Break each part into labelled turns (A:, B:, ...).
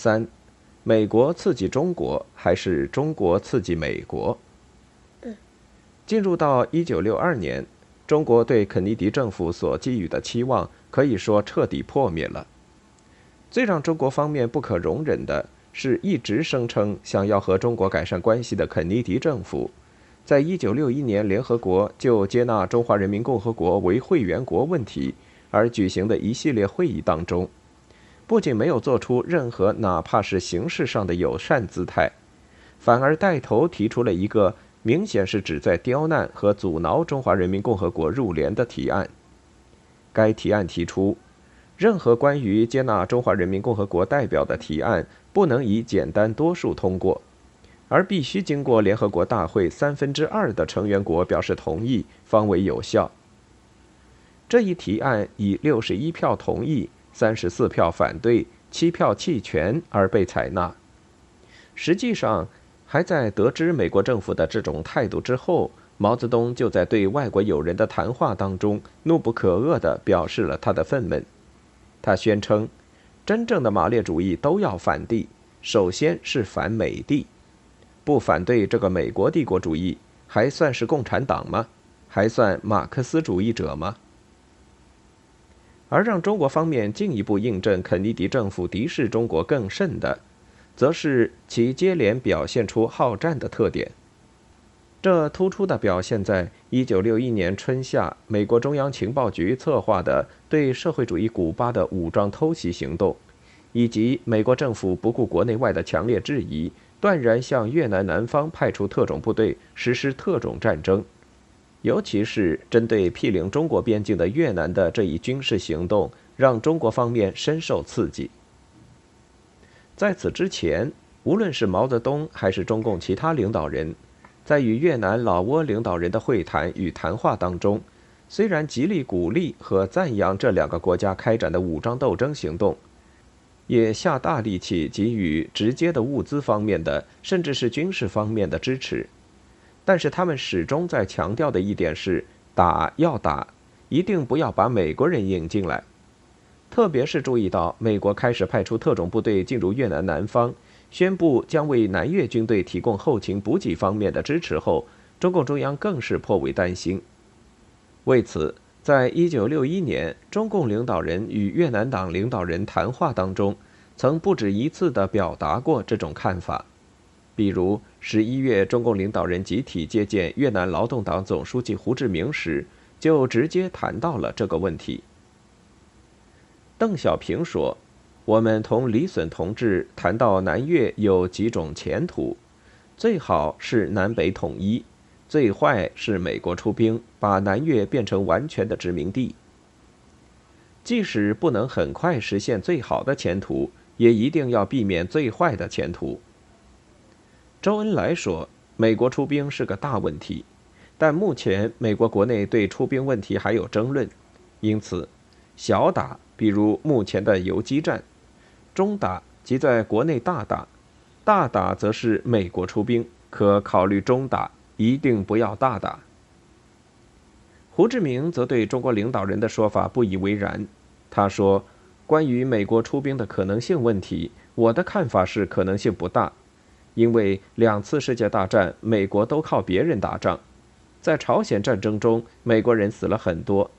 A: 三，美国刺激中国还是中国刺激美国？进入到一九六二年，中国对肯尼迪政府所寄予的期望可以说彻底破灭了。最让中国方面不可容忍的是，一直声称想要和中国改善关系的肯尼迪政府，在一九六一年联合国就接纳中华人民共和国为会员国问题而举行的一系列会议当中，不仅没有做出任何哪怕是形式上的友善姿态，反而带头提出了一个。明显是旨在刁难和阻挠中华人民共和国入联的提案。该提案提出，任何关于接纳中华人民共和国代表的提案不能以简单多数通过，而必须经过联合国大会三分之二的成员国表示同意方为有效。这一提案以六十一票同意、三十四票反对、七票弃权而被采纳。实际上。还在得知美国政府的这种态度之后，毛泽东就在对外国友人的谈话当中怒不可遏地表示了他的愤懑。他宣称，真正的马列主义都要反帝，首先是反美帝，不反对这个美国帝国主义，还算是共产党吗？还算马克思主义者吗？而让中国方面进一步印证肯尼迪政府敌视中国更甚的。则是其接连表现出好战的特点。这突出的表现在1961年春夏，美国中央情报局策划的对社会主义古巴的武装偷袭行动，以及美国政府不顾国内外的强烈质疑，断然向越南南方派出特种部队实施特种战争，尤其是针对毗邻中国边境的越南的这一军事行动，让中国方面深受刺激。在此之前，无论是毛泽东还是中共其他领导人，在与越南、老挝领导人的会谈与谈话当中，虽然极力鼓励和赞扬这两个国家开展的武装斗争行动，也下大力气给予直接的物资方面的，甚至是军事方面的支持，但是他们始终在强调的一点是：打要打，一定不要把美国人引进来。特别是注意到美国开始派出特种部队进入越南南方，宣布将为南越军队提供后勤补给方面的支持后，中共中央更是颇为担心。为此，在一九六一年，中共领导人与越南党领导人谈话当中，曾不止一次地表达过这种看法。比如，十一月中共领导人集体接见越南劳动党总书记胡志明时，就直接谈到了这个问题。邓小平说：“我们同李隼同志谈到南越有几种前途，最好是南北统一，最坏是美国出兵把南越变成完全的殖民地。即使不能很快实现最好的前途，也一定要避免最坏的前途。”周恩来说：“美国出兵是个大问题，但目前美国国内对出兵问题还有争论，因此小打。”比如目前的游击战，中打即在国内大打，大打则是美国出兵，可考虑中打，一定不要大打。胡志明则对中国领导人的说法不以为然，他说：“关于美国出兵的可能性问题，我的看法是可能性不大，因为两次世界大战美国都靠别人打仗，在朝鲜战争中美国人死了很多。”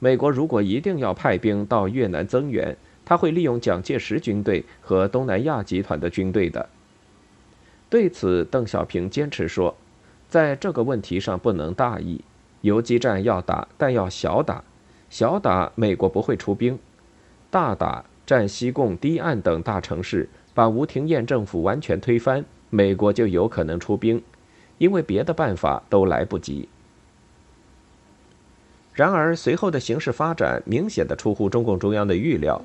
A: 美国如果一定要派兵到越南增援，他会利用蒋介石军队和东南亚集团的军队的。对此，邓小平坚持说，在这个问题上不能大意，游击战要打，但要小打，小打美国不会出兵，大打占西贡、堤岸等大城市，把吴廷艳政府完全推翻，美国就有可能出兵，因为别的办法都来不及。然而，随后的形势发展明显的出乎中共中央的预料。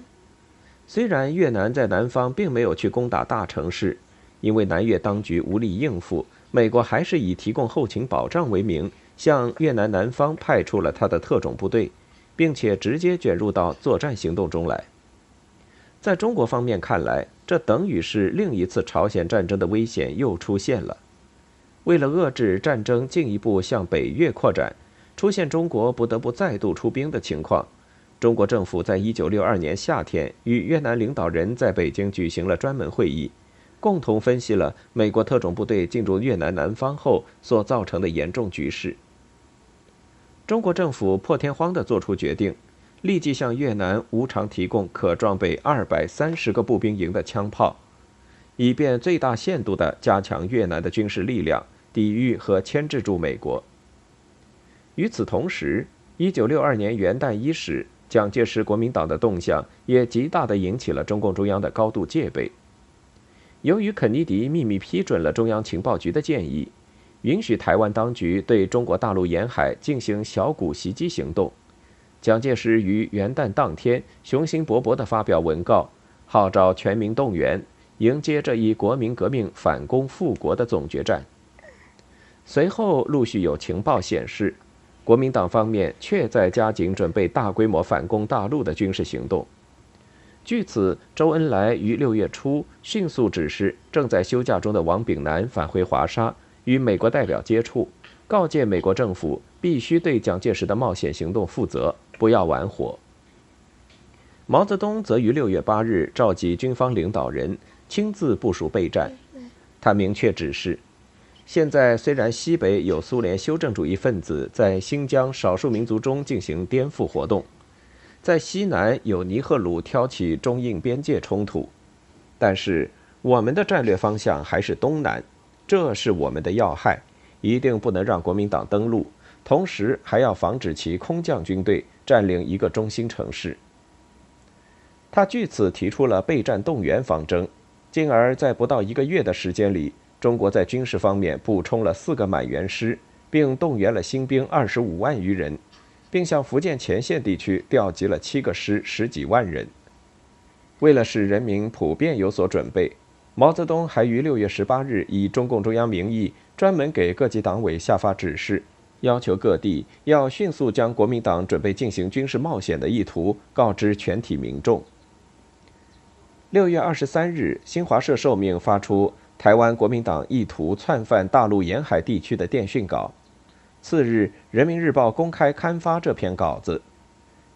A: 虽然越南在南方并没有去攻打大城市，因为南越当局无力应付，美国还是以提供后勤保障为名，向越南南方派出了他的特种部队，并且直接卷入到作战行动中来。在中国方面看来，这等于是另一次朝鲜战争的危险又出现了。为了遏制战争进一步向北越扩展。出现中国不得不再度出兵的情况，中国政府在一九六二年夏天与越南领导人在北京举行了专门会议，共同分析了美国特种部队进入越南南方后所造成的严重局势。中国政府破天荒地作出决定，立即向越南无偿提供可装备二百三十个步兵营的枪炮，以便最大限度地加强越南的军事力量，抵御和牵制住美国。与此同时，一九六二年元旦伊始。蒋介石国民党的动向也极大地引起了中共中央的高度戒备。由于肯尼迪秘密批准了中央情报局的建议，允许台湾当局对中国大陆沿海进行小股袭击行动，蒋介石于元旦当天雄心勃勃地发表文告，号召全民动员，迎接这一国民革命反攻复国的总决战。随后陆续有情报显示。国民党方面却在加紧准备大规模反攻大陆的军事行动。据此，周恩来于六月初迅速指示正在休假中的王炳南返回华沙，与美国代表接触，告诫美国政府必须对蒋介石的冒险行动负责，不要玩火。毛泽东则于六月八日召集军方领导人，亲自部署备战。他明确指示。现在虽然西北有苏联修正主义分子在新疆少数民族中进行颠覆活动，在西南有尼赫鲁挑起中印边界冲突，但是我们的战略方向还是东南，这是我们的要害，一定不能让国民党登陆，同时还要防止其空降军队占领一个中心城市。他据此提出了备战动员方针，进而，在不到一个月的时间里。中国在军事方面补充了四个满员师，并动员了新兵二十五万余人，并向福建前线地区调集了七个师十几万人。为了使人民普遍有所准备，毛泽东还于六月十八日以中共中央名义专门给各级党委下发指示，要求各地要迅速将国民党准备进行军事冒险的意图告知全体民众。六月二十三日，新华社受命发出。台湾国民党意图窜犯大陆沿海地区的电讯稿，次日，《人民日报》公开刊发这篇稿子。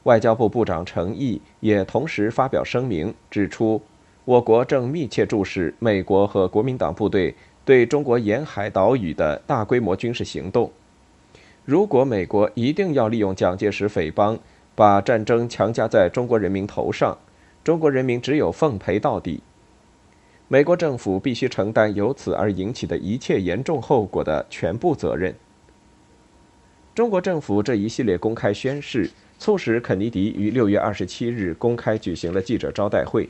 A: 外交部部长陈毅也同时发表声明，指出我国正密切注视美国和国民党部队对中国沿海岛屿的大规模军事行动。如果美国一定要利用蒋介石匪帮把战争强加在中国人民头上，中国人民只有奉陪到底。美国政府必须承担由此而引起的一切严重后果的全部责任。中国政府这一系列公开宣誓，促使肯尼迪于六月二十七日公开举行了记者招待会，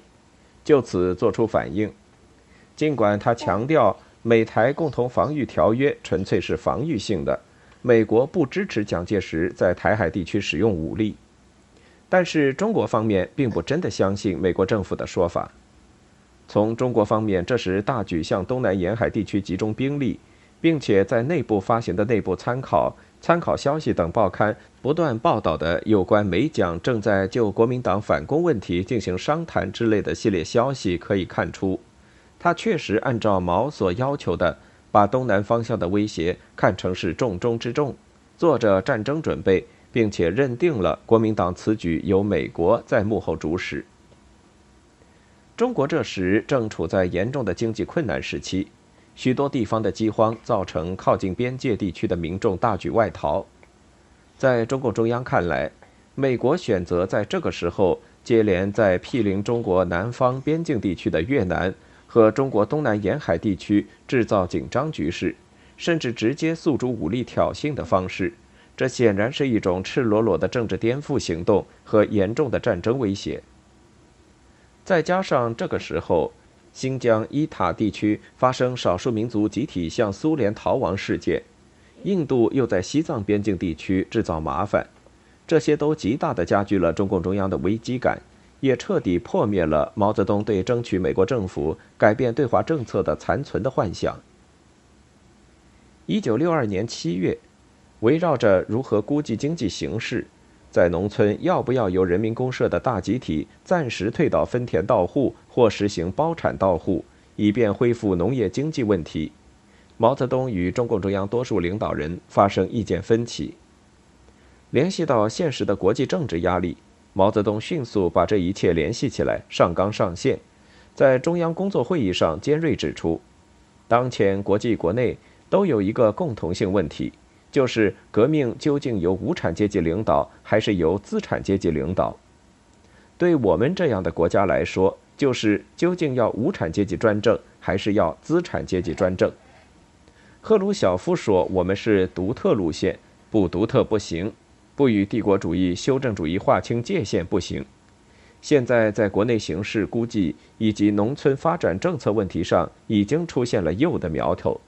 A: 就此作出反应。尽管他强调美台共同防御条约纯粹是防御性的，美国不支持蒋介石在台海地区使用武力，但是中国方面并不真的相信美国政府的说法。从中国方面，这时大举向东南沿海地区集中兵力，并且在内部发行的《内部参考》《参考消息》等报刊不断报道的有关美蒋正在就国民党反攻问题进行商谈之类的系列消息，可以看出，他确实按照毛所要求的，把东南方向的威胁看成是重中之重，做着战争准备，并且认定了国民党此举由美国在幕后主使。中国这时正处在严重的经济困难时期，许多地方的饥荒造成靠近边界地区的民众大举外逃。在中共中央看来，美国选择在这个时候接连在毗邻中国南方边境地区的越南和中国东南沿海地区制造紧张局势，甚至直接诉诸武力挑衅的方式，这显然是一种赤裸裸的政治颠覆行动和严重的战争威胁。再加上这个时候，新疆伊塔地区发生少数民族集体向苏联逃亡事件，印度又在西藏边境地区制造麻烦，这些都极大的加剧了中共中央的危机感，也彻底破灭了毛泽东对争取美国政府改变对华政策的残存的幻想。一九六二年七月，围绕着如何估计经济形势。在农村要不要由人民公社的大集体暂时退到分田到户或实行包产到户，以便恢复农业经济问题？毛泽东与中共中央多数领导人发生意见分歧。联系到现实的国际政治压力，毛泽东迅速把这一切联系起来，上纲上线，在中央工作会议上尖锐指出，当前国际国内都有一个共同性问题，就是革命究竟由无产阶级领导，还是由资产阶级领导？对我们这样的国家来说，就是究竟要无产阶级专政，还是要资产阶级专政？赫鲁晓夫说：“我们是独特路线，不独特不行。”不与帝国主义、修正主义划清界限不行。现在在国内形势估计以及农村发展政策问题上，已经出现了右的苗头；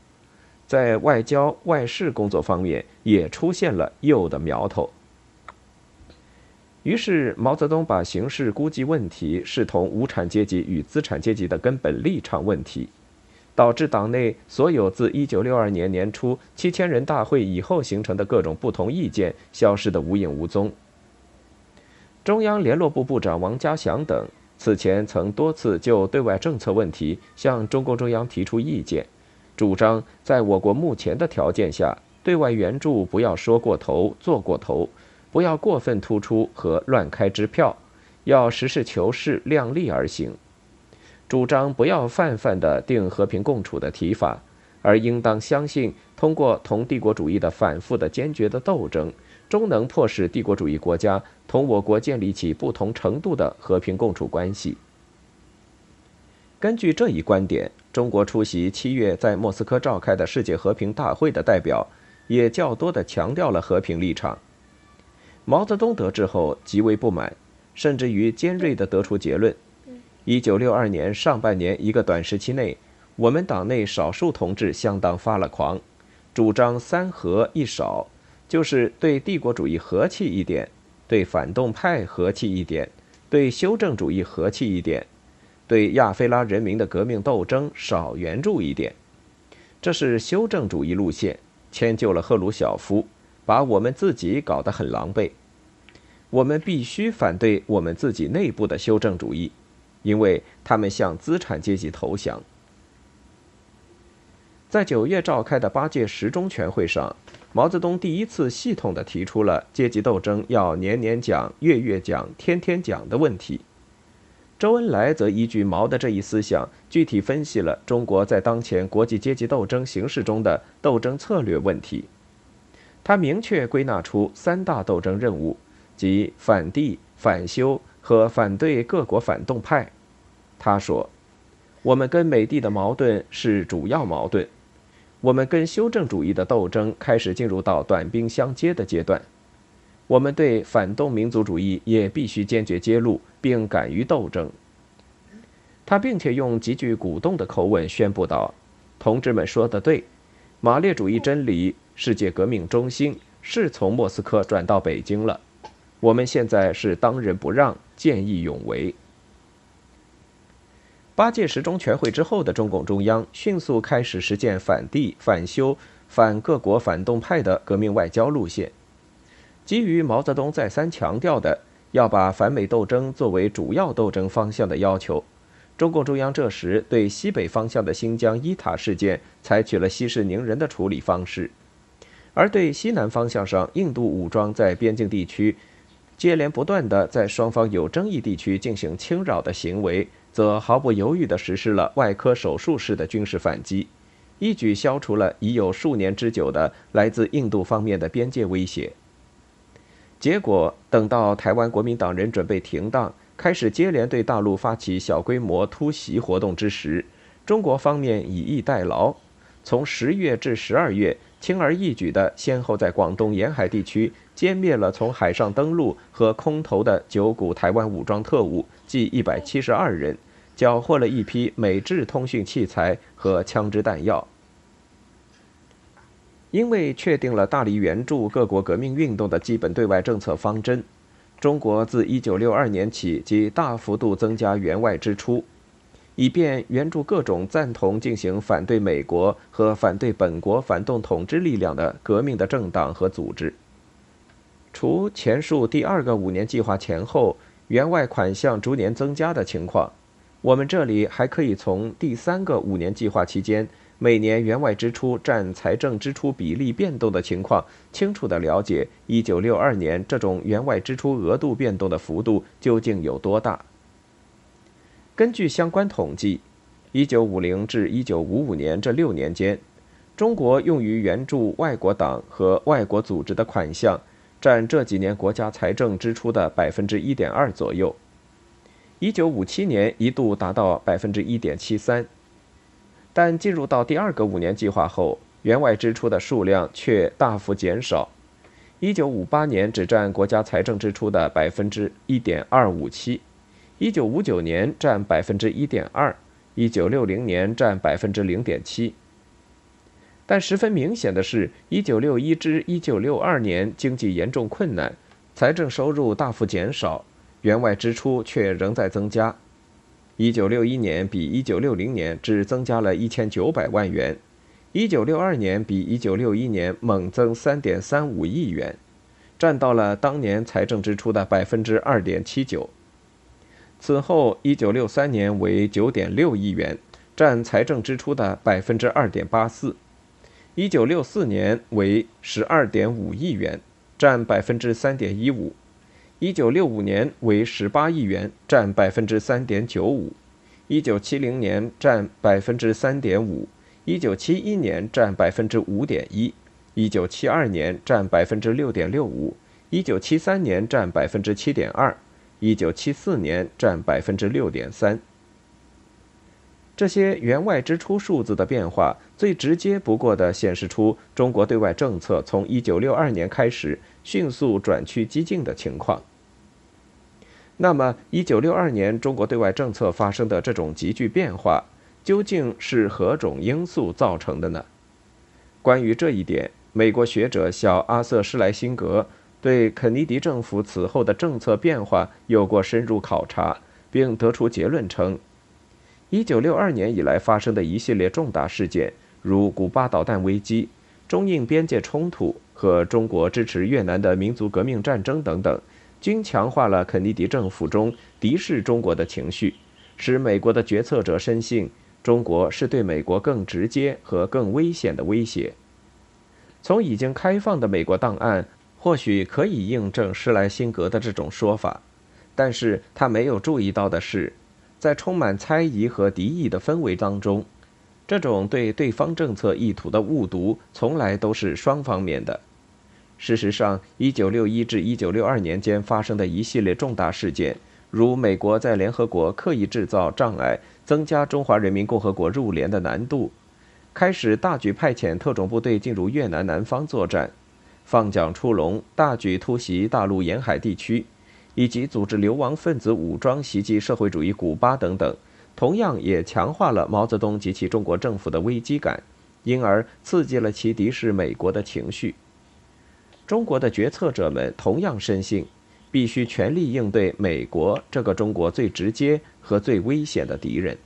A: 在外交外事工作方面，也出现了右的苗头。于是，毛泽东把形势估计问题视同无产阶级与资产阶级的根本立场问题。导致党内所有自一九六二年年初七千人大会以后形成的各种不同意见消失得无影无踪。中央联络部部长王家祥等此前曾多次就对外政策问题向中共中央提出意见，主张在我国目前的条件下，对外援助不要说过头、做过头，不要过分突出和乱开支票，要实事求是、量力而行。主张不要泛泛的定和平共处的提法，而应当相信，通过同帝国主义的反复的坚决的斗争，终能迫使帝国主义国家同我国建立起不同程度的和平共处关系。根据这一观点，中国出席七月在莫斯科召开的世界和平大会的代表，也较多的强调了和平立场。毛泽东得知后极为不满，甚至于尖锐的得出结论。一九六二年上半年一个短时期内，我们党内少数同志相当发了狂，主张三和一少，就是对帝国主义和气一点，对反动派和气一点，对修正主义和气一点，对亚非拉人民的革命斗争少援助一点。这是修正主义路线，迁就了赫鲁晓夫，把我们自己搞得很狼狈。我们必须反对我们自己内部的修正主义。因为他们向资产阶级投降。在九月召开的八届十中全会上，毛泽东第一次系统地提出了阶级斗争要年年讲、月月讲、天天讲的问题。周恩来则依据毛的这一思想，具体分析了中国在当前国际阶级斗争形势中的斗争策略问题。他明确归纳出三大斗争任务，即反帝、反修。和反对各国反动派，他说：“我们跟美帝的矛盾是主要矛盾，我们跟修正主义的斗争开始进入到短兵相接的阶段。我们对反动民族主义也必须坚决揭露，并敢于斗争。”他并且用极具鼓动的口吻宣布道：“同志们说的对，马列主义真理、世界革命中心是从莫斯科转到北京了。我们现在是当仁不让。”见义勇为。八届十中全会之后的中共中央迅速开始实践反帝、反修、反各国反动派的革命外交路线。基于毛泽东再三强调的要把反美斗争作为主要斗争方向的要求，中共中央这时对西北方向的新疆伊塔事件采取了息事宁人的处理方式，而对西南方向上印度武装在边境地区。接连不断的在双方有争议地区进行侵扰的行为，则毫不犹豫地实施了外科手术式的军事反击，一举消除了已有数年之久的来自印度方面的边界威胁。结果，等到台湾国民党人准备停当，开始接连对大陆发起小规模突袭活动之时，中国方面以逸待劳，从十月至十二月，轻而易举地先后在广东沿海地区。歼灭了从海上登陆和空投的九股台湾武装特务，计一百七十二人，缴获了一批美制通讯器材和枪支弹药。因为确定了大力援助各国革命运动的基本对外政策方针，中国自一九六二年起即大幅度增加援外支出，以便援助各种赞同进行反对美国和反对本国反动统治力量的革命的政党和组织。除前述第二个五年计划前后援外款项逐年增加的情况，我们这里还可以从第三个五年计划期间每年员外支出占财政支出比例变动的情况，清楚地了解1962年这种员外支出额度变动的幅度究竟有多大。根据相关统计，1950至1955年这六年间，中国用于援助外国党和外国组织的款项，占这几年国家财政支出的百分之一点二左右。一九五七年一度达到百分之一点七三。但进入到第二个五年计划后，员外支出的数量却大幅减少。一九五八年只占国家财政支出的百分之一点二五七一九五九年占百分之一点二一九六零年占百分之零点七。但十分明显的是，1961至1962年经济严重困难，财政收入大幅减少，员外支出却仍在增加。一九六一年比一九六零年只增加了一千九百万元，一九六二年比一九六一年猛增三点三五亿元，占到了当年财政支出的百分之二点七九。此后，一九六三年为九点六亿元，占财政支出的百分之二点八四；一九六四年为十二点五亿元，占百分之三点一五。一九六五年为十八亿元，占百分之三点九五；一九七零年占百分之三点五；一九七一年占百分之五点一；一九七二年占百分之六点六五；一九七三年占百分之七点二；一九七四年占百分之六点三。这些员外支出数字的变化，最直接不过的显示出中国对外政策从一九六二年开始迅速转趋激进的情况。那么，一九六二年中国对外政策发生的这种急剧变化，究竟是何种因素造成的呢？关于这一点，美国学者小阿瑟·施莱辛格对肯尼迪政府此后的政策变化有过深入考察，并得出结论称，一九六二年以来发生的一系列重大事件，如古巴导弹危机、中印边界冲突和中国支持越南的民族革命战争等等。均强化了肯尼迪政府中敌视中国的情绪，使美国的决策者深信中国是对美国更直接和更危险的威胁。从已经开放的美国档案，或许可以印证施莱辛格的这种说法，但是他没有注意到的是，在充满猜疑和敌意的氛围当中，这种对对方政策意图的误读，从来都是双方面的。事实上，1961至1962年间发生的一系列重大事件，如美国在联合国刻意制造障碍，增加中华人民共和国入联的难度；开始大举派遣特种部队进入越南南方作战；放蒋出笼，大举突袭大陆沿海地区；以及组织流亡分子武装袭击社会主义古巴等等，同样也强化了毛泽东及其中国政府的危机感，因而刺激了其敌视美国的情绪。中国的决策者们同样深信，必须全力应对美国这个中国最直接和最危险的敌人。